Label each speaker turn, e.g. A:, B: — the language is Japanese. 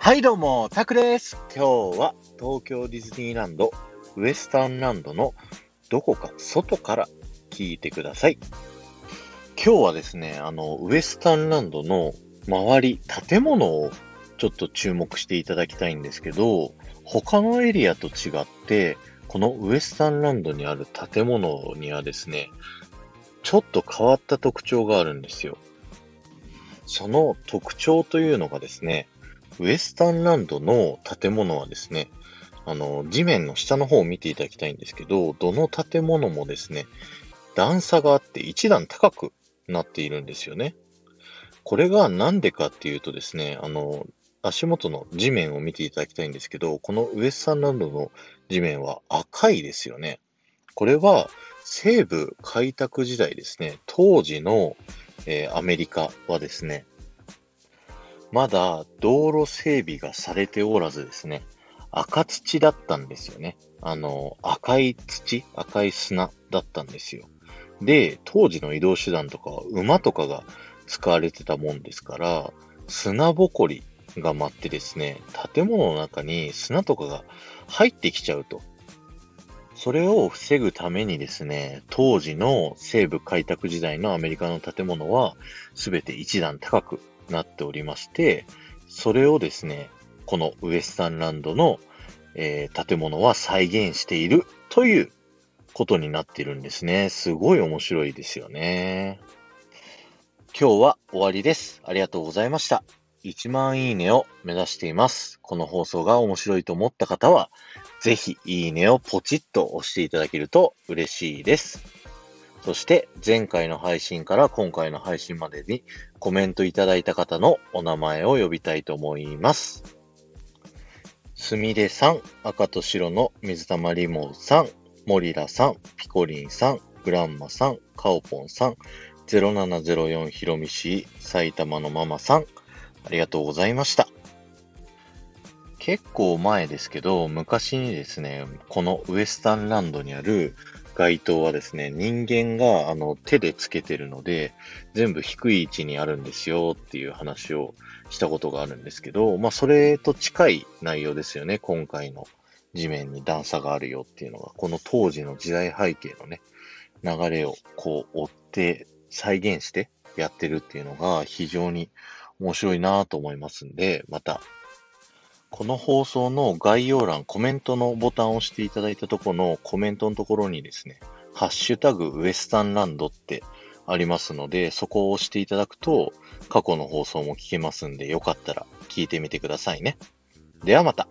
A: はいどうも、タクです。今日は東京ディズニーランド、ウエスタンランドのどこか外から聞いてください。今日はですね、あの、ウエスタンランドの周り、建物をちょっと注目していただきたいんですけど、他のエリアと違って、このウエスタンランドにある建物にはですね、ちょっと変わった特徴があるんですよ。その特徴というのがですね、ウエスタンランドの建物はですね、あの、地面の下の方を見ていただきたいんですけど、どの建物もですね、段差があって一段高くなっているんですよね。これがなんでかっていうとですね、あの、足元の地面を見ていただきたいんですけど、このウエスタンランドの地面は赤いですよね。これは西部開拓時代ですね、当時の、えー、アメリカはですね、まだ道路整備がされておらずですね、赤土だったんですよね。あの、赤い土、赤い砂だったんですよ。で、当時の移動手段とかは馬とかが使われてたもんですから、砂ぼこりが舞ってですね、建物の中に砂とかが入ってきちゃうと。それを防ぐためにですね、当時の西部開拓時代のアメリカの建物は、すべて一段高くなっておりまして、それをですね、このウエスタンランドの、えー、建物は再現しているということになっているんですね。すごい面白いですよね。今日は終わりです。ありがとうございました。1万いいねを目指しています。この放送が面白いと思った方は、ぜひいいねをポチッと押していただけると嬉しいです。そして前回の配信から今回の配信までにコメントいただいた方のお名前を呼びたいと思います。すみれさん、赤と白の水溜りモウさん、モリラさん、ピコリンさん、グランマさん、カオポンさん、0704ひろみし埼玉のママさん、ありがとうございました。結構前ですけど、昔にですね、このウエスタンランドにある街灯はですね、人間があの手でつけてるので、全部低い位置にあるんですよっていう話をしたことがあるんですけど、まあそれと近い内容ですよね、今回の地面に段差があるよっていうのが、この当時の時代背景のね、流れをこう追って再現してやってるっていうのが非常に面白いなと思いますんで、またこの放送の概要欄、コメントのボタンを押していただいたところのコメントのところにですね、ハッシュタグウエスタンランドってありますので、そこを押していただくと過去の放送も聞けますんで、よかったら聞いてみてくださいね。ではまた。